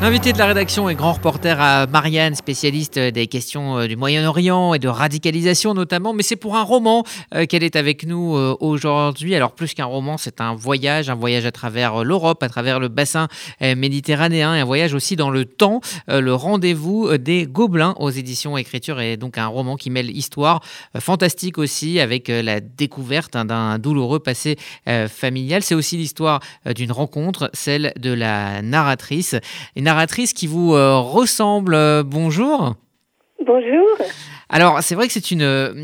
L'invité de la rédaction est grand reporter à Marianne, spécialiste des questions euh, du Moyen-Orient et de radicalisation notamment, mais c'est pour un roman euh, qu'elle est avec nous euh, aujourd'hui. Alors plus qu'un roman, c'est un voyage, un voyage à travers l'Europe, à travers le bassin méditerranéen, et un voyage aussi dans le temps, le rendez-vous des Gobelins aux éditions Écriture, et donc un roman qui mêle histoire fantastique aussi avec la découverte hein, d'un douloureux passé familial. C'est aussi l'histoire d'une rencontre, celle de la narratrice narratrice qui vous euh, ressemble. Euh, bonjour. Bonjour. Alors, c'est vrai que c'est une,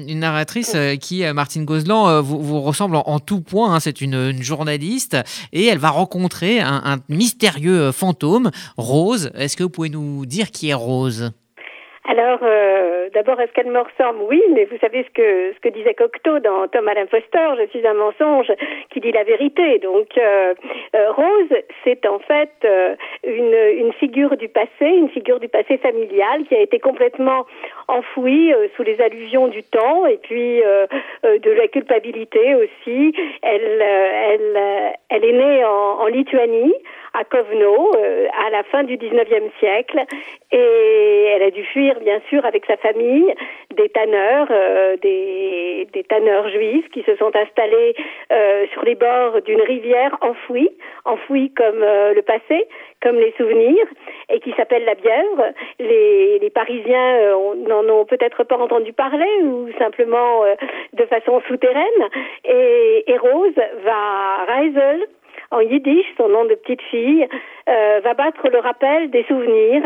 une, narratrice euh, qui, Martine Gozlan, vous, vous, ressemble en, tout point. Hein. C'est une, journaliste et elle va rencontrer un, un mystérieux fantôme, Rose. Est-ce que vous pouvez nous dire qui est Rose? Alors, euh, d'abord, est-ce qu'elle me ressemble? Oui, mais vous savez ce que disait Cocteau dans Tom Alain Foster, je suis un mensonge qui dit la vérité. Donc, euh, euh, Rose, c'est en fait une, une figure du passé, une figure du passé familial qui a été complètement enfouie sous les allusions du temps et puis de la culpabilité aussi. Elle, est née en, Lituanie à Kovno euh, à la fin du 19e siècle et elle a dû fuir bien sûr avec sa famille des tanneurs, euh, des, des, tanneurs juifs qui se sont installés euh, sur les bords d'une rivière enfouie, enfouie comme le passé, comme les souvenirs, et qui s'appelle la Bièvre. Les, les Parisiens n'en ont peut-être pas entendu parler ou simplement de façon souterraine. Et, et Rose va Reisel en yiddish, son nom de petite fille, euh, va battre le rappel des souvenirs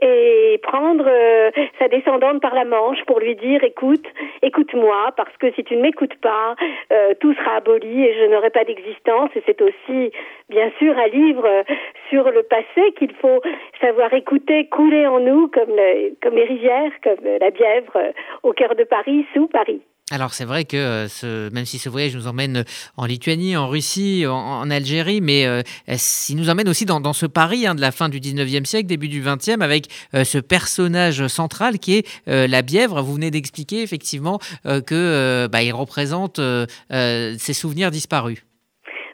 et prendre euh, sa descendante par la manche pour lui dire écoute, écoute-moi, parce que si tu ne m'écoutes pas, euh, tout sera aboli et je n'aurai pas d'existence. Et c'est aussi, bien sûr, un livre sur le passé qu'il faut savoir écouter couler en nous comme, comme les rivières, comme la Bièvre au cœur de Paris, sous Paris. Alors c'est vrai que euh, ce, même si ce voyage nous emmène en Lituanie, en Russie, en, Algérie, mais euh, il nous emmène aussi dans, ce Paris hein, de la fin du 19e siècle, début du 20e, avec euh, ce personnage central qui est la Bièvre. Vous venez d'expliquer effectivement que bah, il représente ses souvenirs disparus.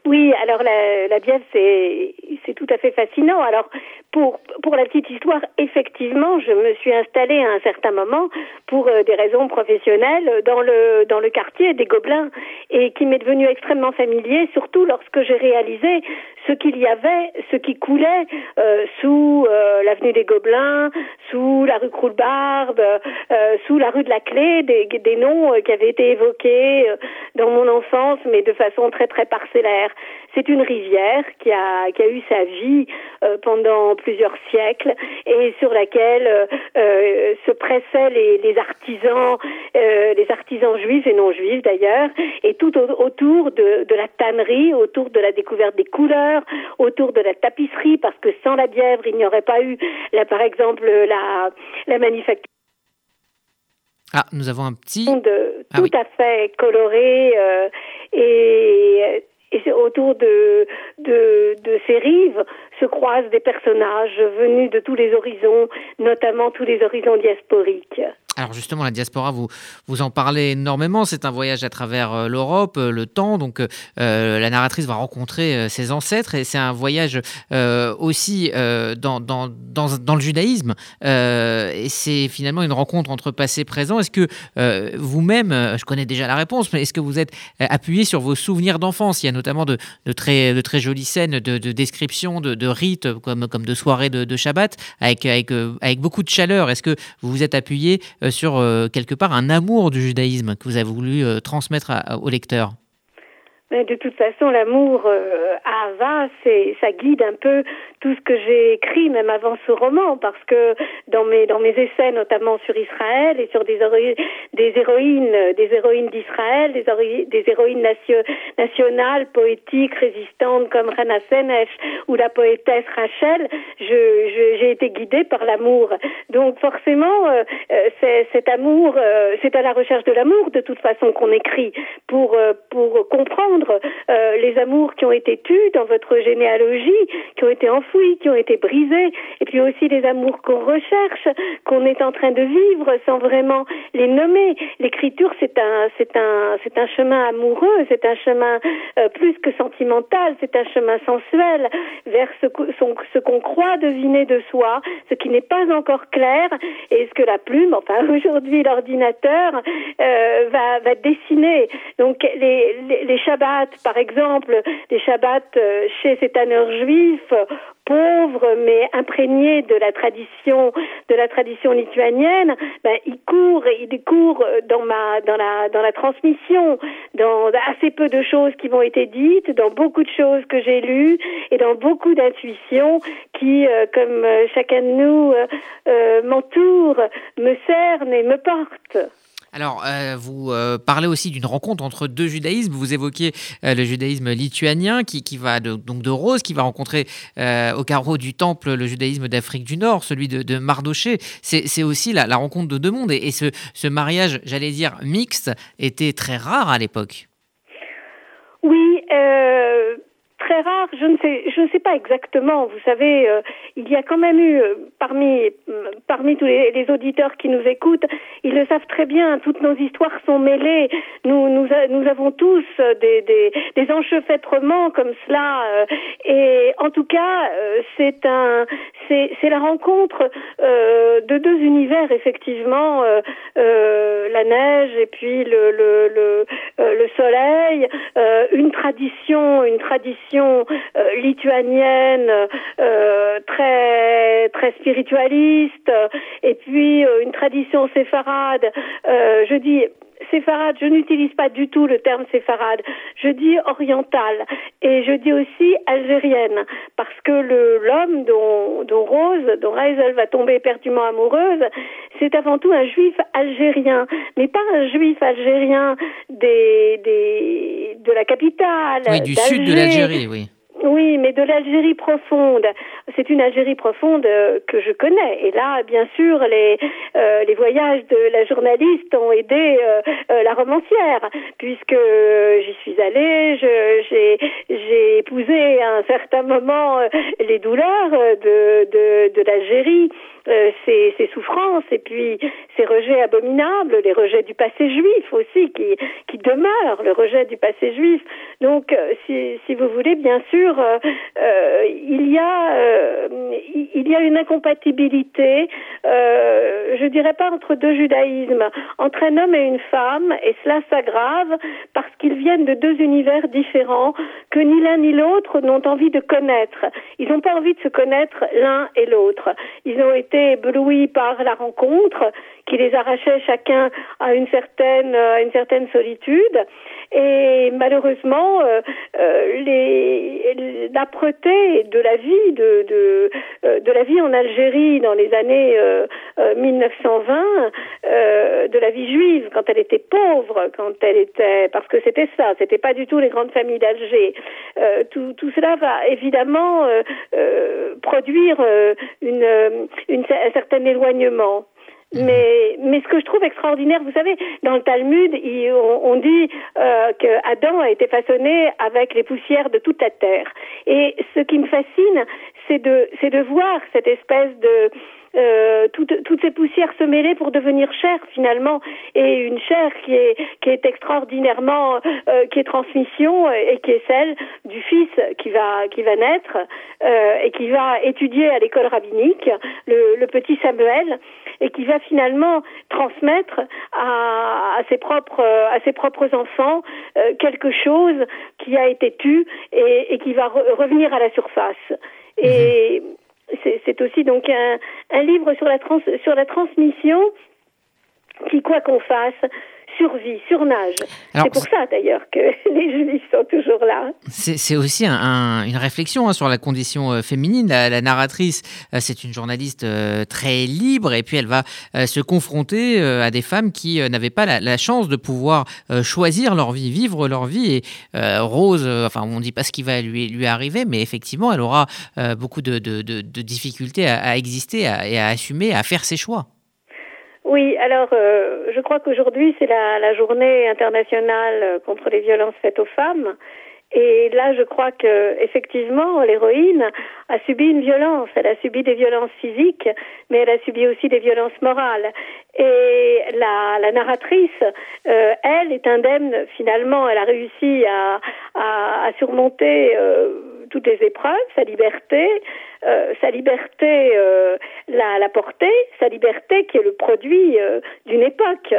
Oui, alors la, la Bièvre, c'est c'est tout à fait fascinant. Alors pour la petite histoire, effectivement, je me suis installée à un certain moment pour euh, des raisons professionnelles dans le dans le quartier des Gobelins et qui m'est devenu extrêmement familier, surtout lorsque j'ai réalisé ce qu'il y avait, ce qui coulait euh, sous euh, l'avenue des Gobelins, sous la rue Croulbarbe, sous la rue de la Clé, des, noms qui avaient été évoqués dans mon enfance, mais de façon très très parcellaire. C'est une rivière qui a qui a eu sa vie pendant plusieurs siècles et sur laquelle euh, euh, se pressaient les, artisans, euh, les artisans juifs et non juifs d'ailleurs, et tout autour de la tannerie, autour de la découverte des couleurs, autour de la tapisserie, parce que sans la Bièvre, il n'y aurait pas eu, là, par exemple, la, la manufacture. Ah, nous avons un petit. De, ah tout à fait coloré euh, et et autour de, de, de, ces rives se croisent des personnages venus de tous les horizons, notamment tous les horizons diasporiques. Alors justement, la diaspora, vous, vous en parlez énormément. C'est un voyage à travers euh, l'Europe, euh, le temps. Donc euh, la narratrice va rencontrer ses ancêtres et c'est un voyage aussi dans, dans, dans, le judaïsme. et c'est finalement une rencontre entre passé et présent. Est-ce que vous-même, je connais déjà la réponse, mais est-ce que vous êtes appuyé sur vos souvenirs d'enfance? Il y a notamment de, de, très, de très jolies scènes de, de description, de, de rites, comme, comme de soirées de, Shabbat, avec, avec, avec beaucoup de chaleur. Est-ce que vous vous êtes appuyé sur euh, quelque part un amour du judaïsme que vous avez voulu euh, transmettre au lecteur de toute façon, l'amour euh, à Ava, c'est ça guide un peu tout ce que j'ai écrit, même avant ce roman, parce que dans mes dans mes essais, notamment sur Israël et sur des des héroïnes, des héroïnes d'Israël, des, des héroïnes nationales, poétiques, résistantes comme Rana Senesh ou la poétesse Rachel, je j'ai été guidée par l'amour. Donc forcément, euh, euh, c'est cet amour, c'est à la recherche de l'amour de toute façon qu'on écrit pour pour comprendre comprendre les amours qui ont été tus dans votre généalogie, qui ont été enfouis, qui ont été brisés, et puis aussi les amours qu'on recherche, qu'on est en train de vivre sans vraiment les nommer. L'écriture, c'est un, c'est un, c'est un chemin amoureux, c'est un chemin plus que sentimental, c'est un chemin sensuel vers ce, ce qu'on croit deviner de soi, ce qui n'est pas encore clair, et ce que la plume, enfin aujourd'hui l'ordinateur, euh, va, va dessiner. Donc les, les, les Shabbats, par exemple, les Shabbats euh, chez ces tanneurs juifs, pauvre mais imprégné de la tradition de la tradition lituanienne, ben, il court il court dans ma dans la dans la transmission, dans assez peu de choses qui m'ont été dites, dans beaucoup de choses que j'ai lues et dans beaucoup d'intuitions qui, euh, comme chacun de nous, euh, euh m'entoure, me cerne et me porte. Alors, euh, vous euh, parlez aussi d'une rencontre entre deux judaïsmes. Vous évoquez euh, le judaïsme lituanien qui, qui va donc de Rose, qui va rencontrer au carreau du temple le judaïsme d'Afrique du Nord, celui de, de Mardoché. C'est aussi la, rencontre de deux mondes. Et, ce mariage, j'allais dire, mixte, était très rare à l'époque. Oui, très rare. Je ne sais, je ne sais pas exactement. Vous savez, euh, il y a quand même eu euh, parmi parmi tous les, auditeurs qui nous écoutent, ils le savent très bien. Toutes nos histoires sont mêlées. Nous nous, avons tous des, enchevêtrements comme cela. Euh, et en tout cas, c'est un c'est la rencontre de deux univers effectivement, la neige et puis le, le soleil, une tradition une tradition euh, lituanienne euh, très très spiritualiste et puis euh, une tradition séfarade. je dis séfarade, je n'utilise pas du tout le terme séfarade, je dis orientale et je dis aussi algérienne parce que l'homme dont, dont Rose, dont Reisel va tomber éperdument amoureuse, c'est avant tout un juif algérien, mais pas un juif algérien des, des, de la capitale. Oui, du sud de l'Algérie, oui. Oui, mais de l'Algérie profonde. C'est une Algérie profonde euh, que je connais. Et là, bien sûr, les, euh, les voyages de la journaliste ont aidé euh, la romancière, puisque j'y suis allée, j'ai épousé à un certain moment les douleurs de, l'Algérie. Euh, ces, souffrances et puis ces rejets abominables, les rejets du passé juif aussi qui, qui demeurent, le rejet du passé juif. Donc, euh, si, vous voulez, bien sûr, euh, il y a y a une incompatibilité, je dirais pas entre deux judaïsmes, entre un homme et une femme, et cela s'aggrave parce qu'ils viennent de deux univers différents que ni l'un ni l'autre n'ont envie de connaître. Ils n'ont pas envie de se connaître l'un et l'autre. Ils ont été éblouis par la rencontre qui les arrachait chacun à une certaine, à une certaine solitude. Et malheureusement, euh, euh, l'âpreté de la vie de, de, euh, de, la vie en Algérie dans les années 1920, de la vie juive quand elle était pauvre, quand elle était, parce que c'était ça, c'était pas du tout les grandes familles d'Alger. tout, tout cela va évidemment produire une, une, un certain éloignement. Mhm. Mais, mais ce que je trouve extraordinaire, vous savez, dans le Talmud, on, dit euh, que Adam a été façonné avec les poussières de toute la terre. Et ce qui me fascine, c'est de, c'est de voir cette espèce de euh, toutes, ces poussières se mêler pour devenir chair finalement. Et une chair qui est qui est extraordinairement euh, qui est transmission et qui est celle du fils qui va qui va naître euh, et qui va étudier à l'école rabbinique le, le, petit Samuel et qui va finalement transmettre à, à ses propres à ses propres enfants euh, quelque chose qui a été tu et, et qui va revenir à la surface et mhm. c'est aussi donc un, un livre sur la, trans, sur la transmission qui, quoi qu'on fasse, survie, surnage. C'est pour ça d'ailleurs que les juifs sont toujours là. C'est aussi une réflexion hein, sur la condition euh, féminine. La, narratrice, euh, c'est une journaliste euh, très libre et puis elle va se confronter à des femmes qui n'avaient pas la, chance de pouvoir choisir leur vie, vivre leur vie. Et Rose, enfin on ne dit pas ce qui va lui, lui arriver, mais effectivement elle aura beaucoup de, difficultés à, exister et à assumer, à faire ses choix. Oui, alors je crois qu'aujourd'hui c'est la, la, journée internationale contre les violences faites aux femmes. Et là, je crois que effectivement, l'héroïne a subi une violence. Elle a subi des violences physiques, mais elle a subi aussi des violences morales. Et la, la narratrice, euh, elle, est indemne. Finalement, elle a réussi à, à, à surmonter euh, toutes les épreuves, sa liberté, euh, sa liberté euh, la, la portée, sa liberté qui est le produit euh, d'une époque.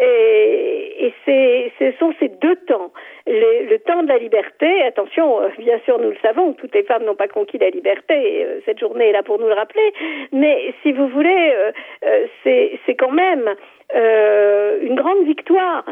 Et, ce sont ces deux temps. le temps de la liberté, attention, bien sûr, nous le savons, toutes les femmes n'ont pas conquis la liberté, cette journée est là pour nous le rappeler, mais si vous voulez, c'est quand même une grande victoire.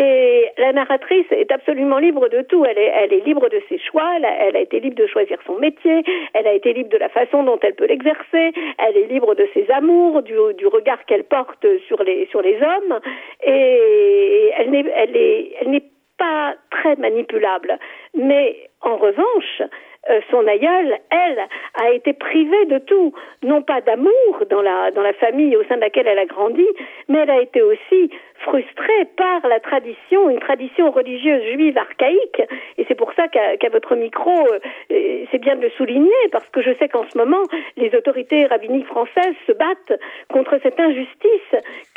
Et la narratrice est absolument libre de tout. Elle est, libre de ses choix. Elle a, été libre de choisir son métier. Elle a été libre de la façon dont elle peut l'exercer. Elle est libre de ses amours, du, regard qu'elle porte sur les, hommes et elle n'est, pas très manipulable. Mais en revanche, euh, son aïeule, elle, a été privée de tout, non pas d'amour dans la famille au sein de laquelle elle a grandi, mais elle a été aussi frustrée par la tradition, une tradition religieuse juive archaïque. Et c'est pour ça qu'à votre micro, euh, c'est bien de le souligner, parce que je sais qu'en ce moment, les autorités rabbiniques françaises se battent contre cette injustice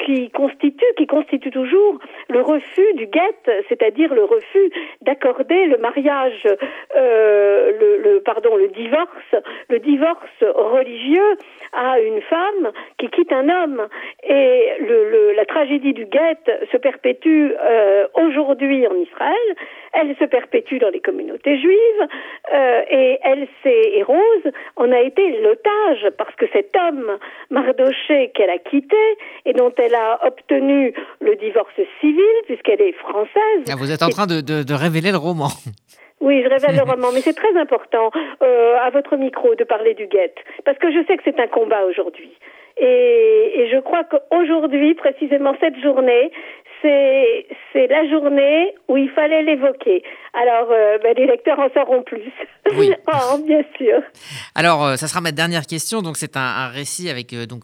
qui constitue, qui constitue toujours le refus du guet, c'est-à-dire le refus d'accorder le mariage, euh, le, le, pardon, le divorce, le divorce religieux à une femme qui quitte un homme. Et le, la tragédie du guet se perpétue euh, aujourd'hui en Israël, elle se perpétue dans les communautés juives, euh, et elle s'est, et Rose en a été l'otage, parce que cet homme, Mardoché, qu'elle a quitté, et dont elle a obtenu le divorce civil, puisqu'elle est française. Ah, vous êtes en train de, de, de révéler le roman. Oui, je révèle le roman, mais c'est très important euh, à votre micro de parler du guet, parce que je sais que c'est un combat aujourd'hui. Et, et, je crois qu'aujourd'hui, précisément cette journée, c'est c'est la journée où il fallait l'évoquer. Alors, euh, ben, les lecteurs en sauront plus. Oui. oh, bien sûr. Alors, euh, ça sera ma dernière question. Donc, c'est un, un, récit avec euh, donc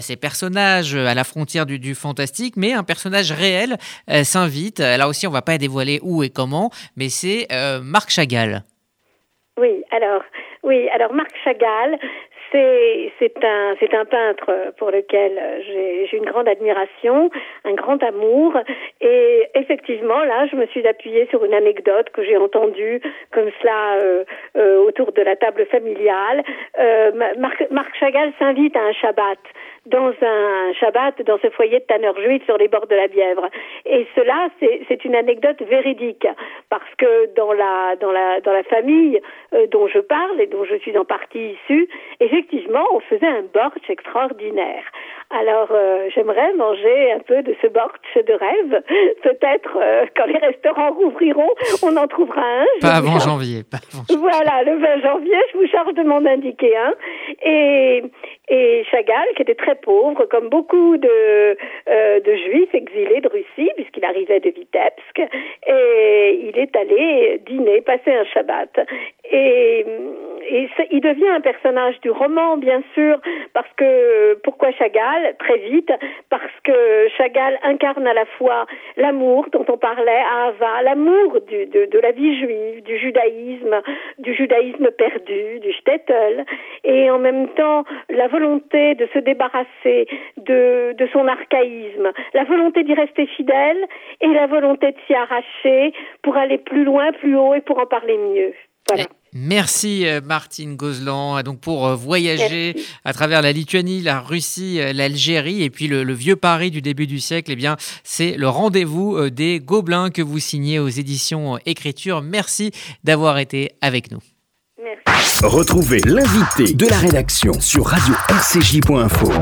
ces personnages à la frontière du, du fantastique, mais un personnage réel s'invite. Là aussi, on va pas dévoiler où et comment, mais c'est Marc Chagall. Oui, alors, oui, alors Marc Chagall, c'est un, un peintre pour lequel j'ai une grande admiration, un grand amour. Et effectivement, là, je me suis appuyée sur une anecdote que j'ai entendue comme cela euh, euh, autour de la table familiale. Euh, Marc, Marc Chagall s'invite à un Shabbat dans un Shabbat dans ce foyer de tanneurs juifs sur les bords de la Bièvre. Et cela, c'est une anecdote véridique parce que dans la dans la dans la famille euh, dont je parle et dont je suis en partie issue, effectivement, on faisait un bortsch extraordinaire. Alors, euh, j'aimerais manger un peu de ce bortsch de rêve. Peut-être euh, quand les restaurants rouvriront, on en trouvera un. Pas avant janvier. Pas avant janvier. Voilà, le 20 janvier, je vous charge de m'en indiquer un. Et et Chagall, qui était très pauvre, comme beaucoup de, euh, de juifs exilés de Russie, puisqu'il arrivait de Vitebsk, et il est allé dîner, passer un Shabbat. Et, et il devient un personnage du roman, bien sûr, parce que, pourquoi Chagall? Très vite, parce que Chagall incarne à la fois l'amour dont on parlait à Ava, l'amour de, la vie juive, du judaïsme, du judaïsme perdu, du shtetl, et en même temps la volonté de se débarrasser de, son archaïsme, la volonté d'y rester fidèle et la volonté de s'y arracher pour aller plus loin, plus haut et pour en parler mieux. Merci euh, Martine Gozlan. Donc pour euh, voyager Merci. à travers la Lituanie, la Russie, euh, l'Algérie et puis le, le, vieux Paris du début du siècle, eh bien c'est le rendez-vous des Gobelins que vous signez aux éditions Écriture. Merci d'avoir été avec nous. Retrouvez l'invité de la rédaction sur radio-rcj.info.